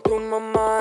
tu mamá.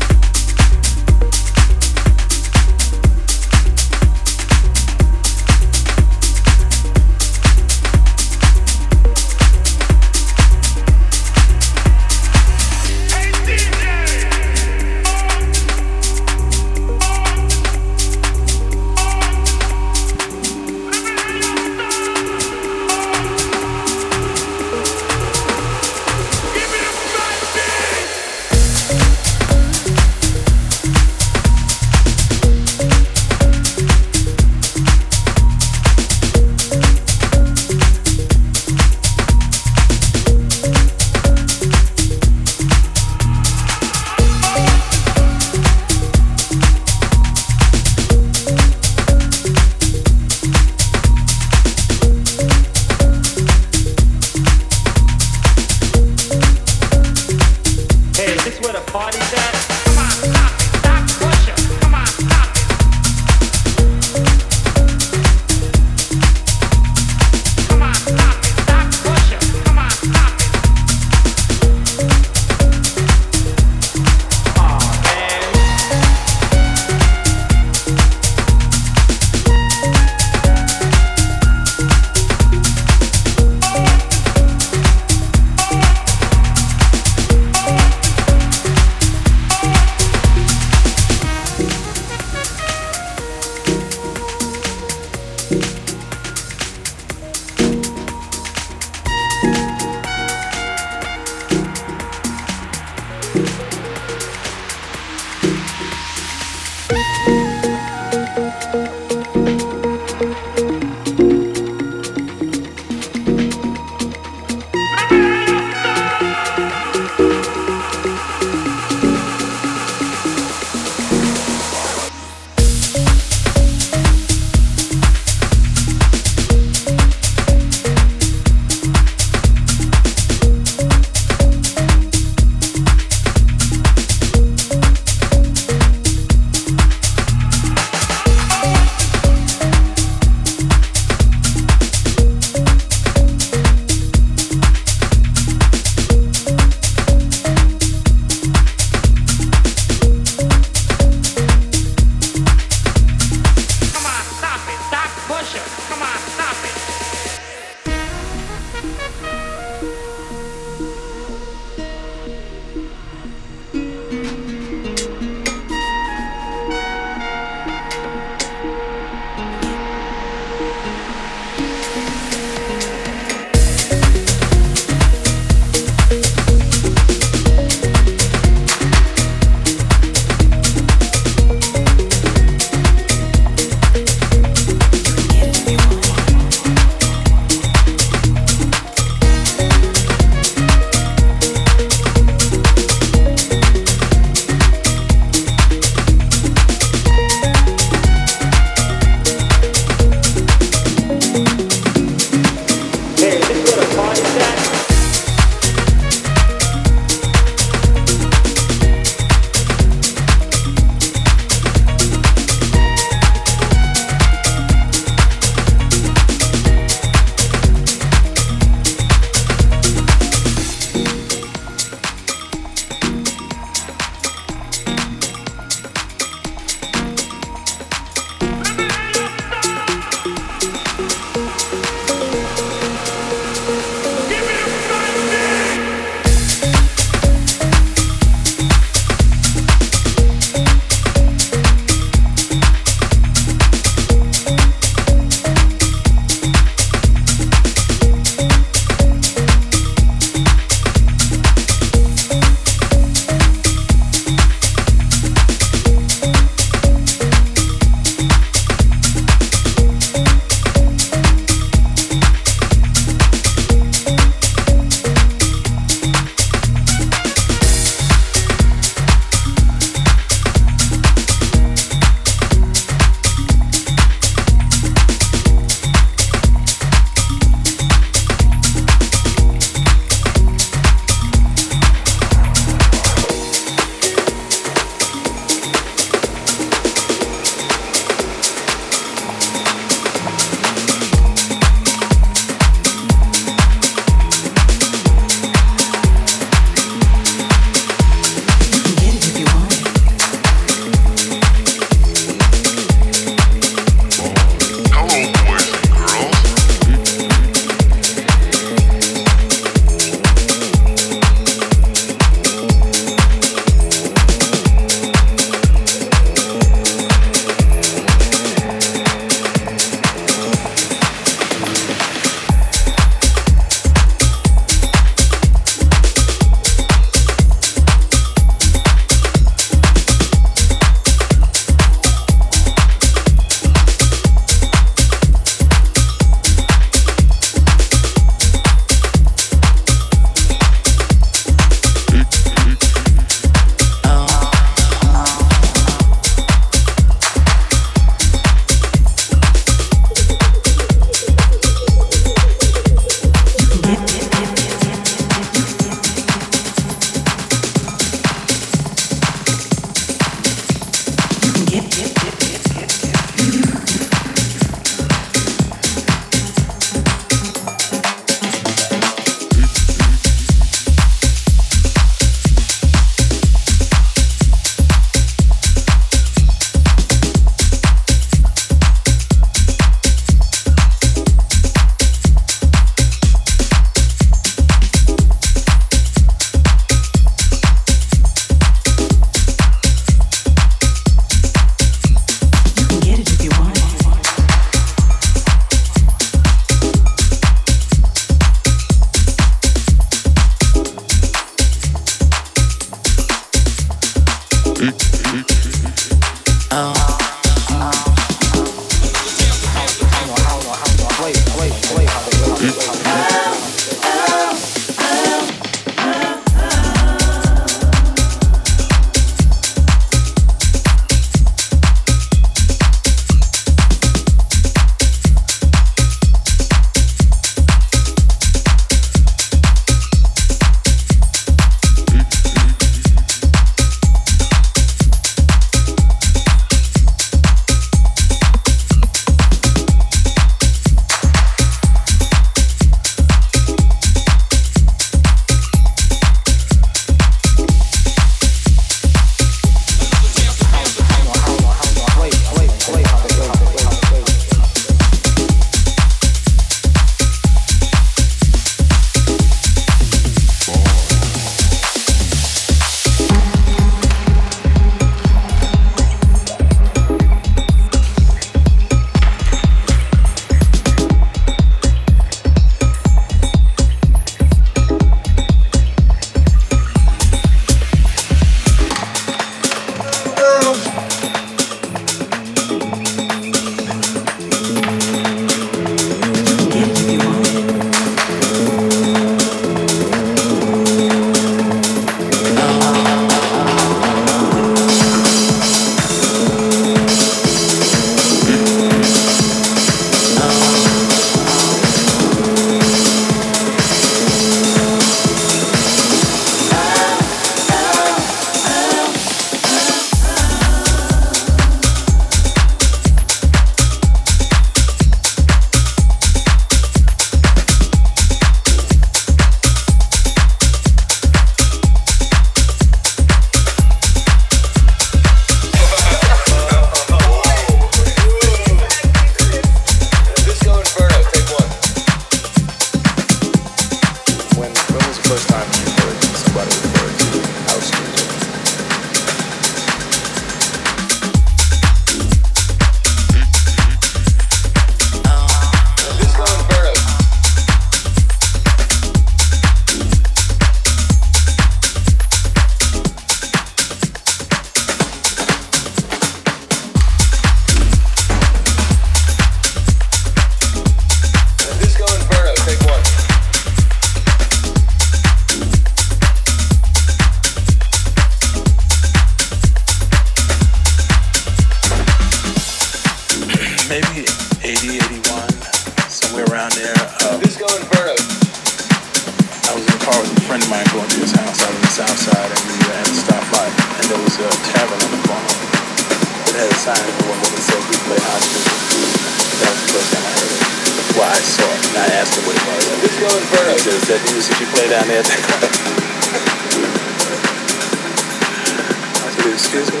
Excuse me.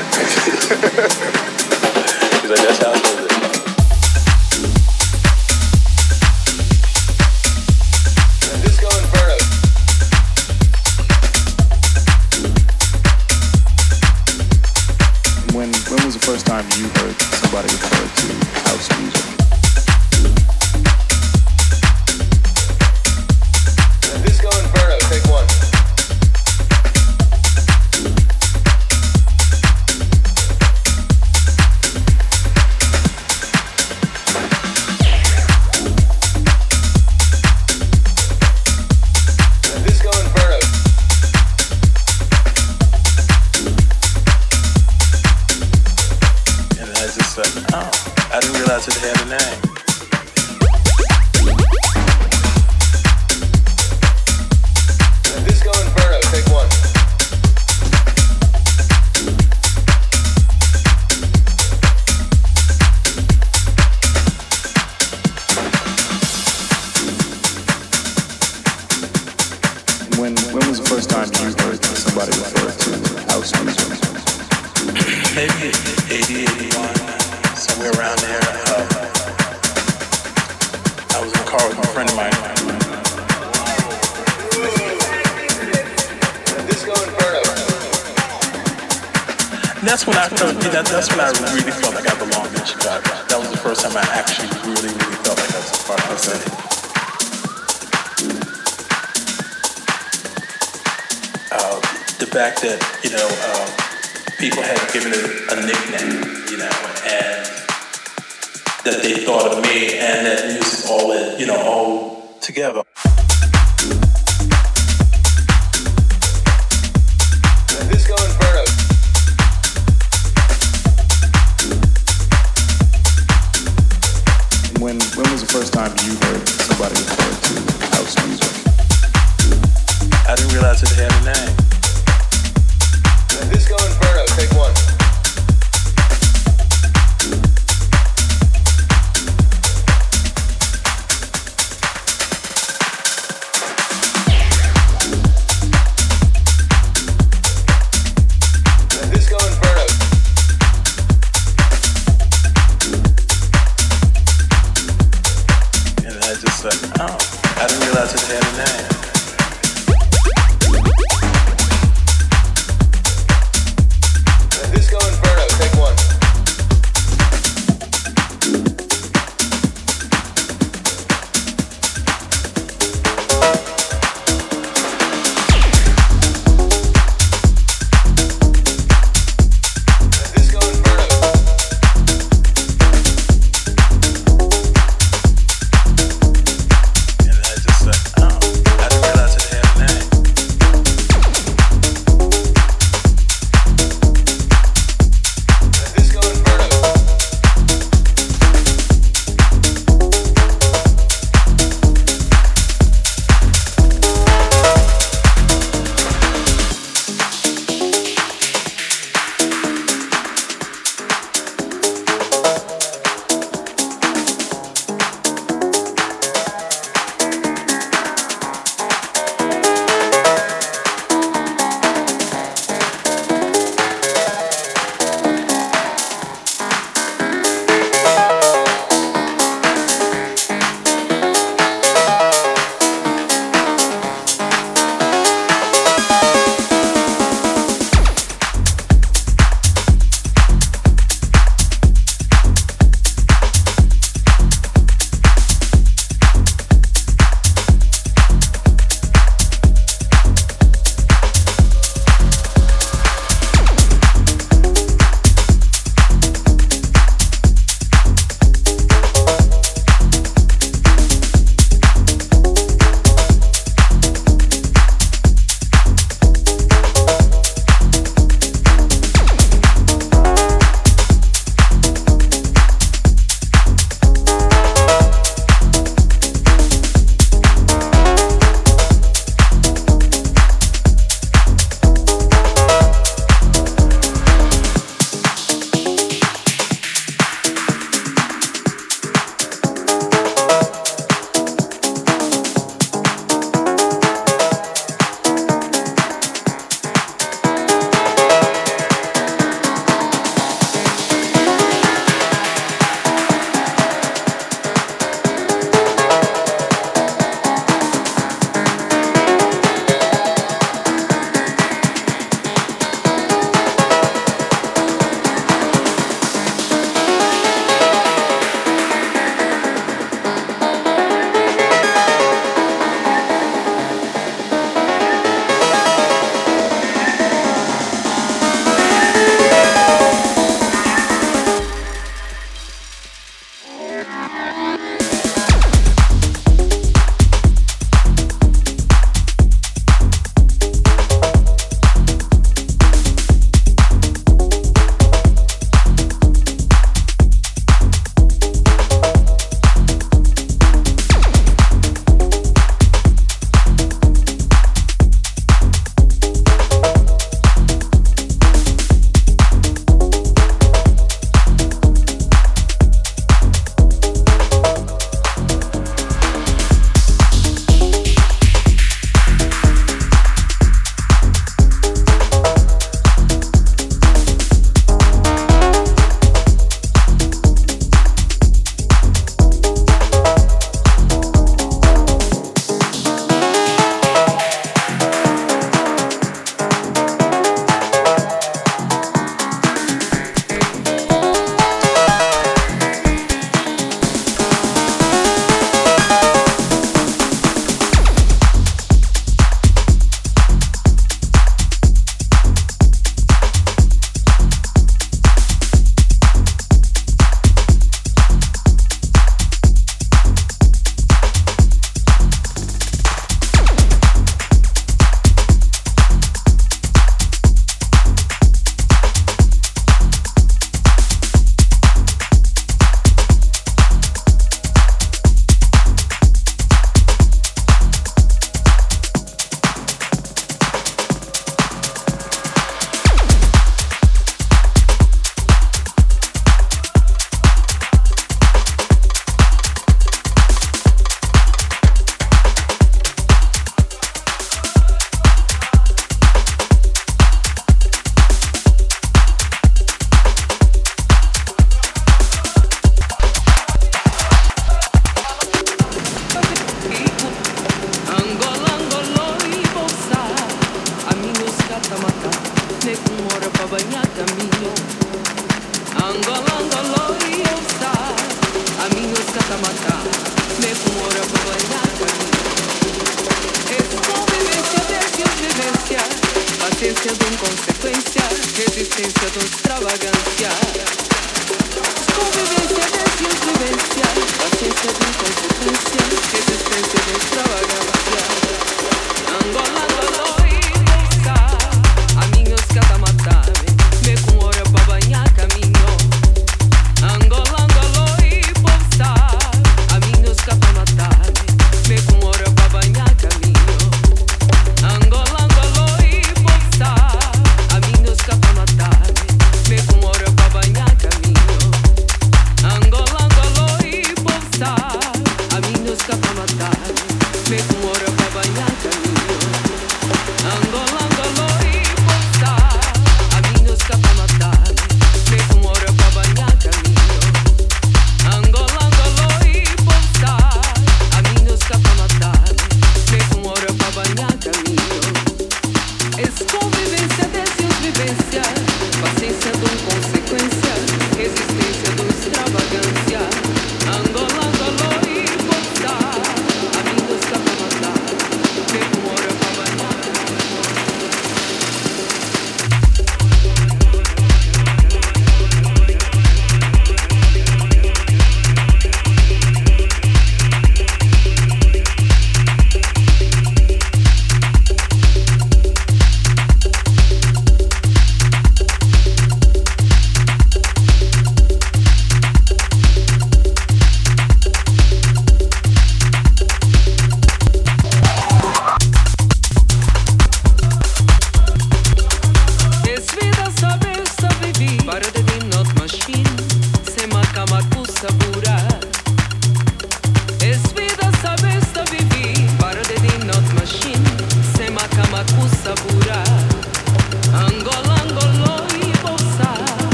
Because I just have the fact that you know um, people had given it a nickname, you know, and that they thought of me and that music all in, you know, all together. When, when was the first time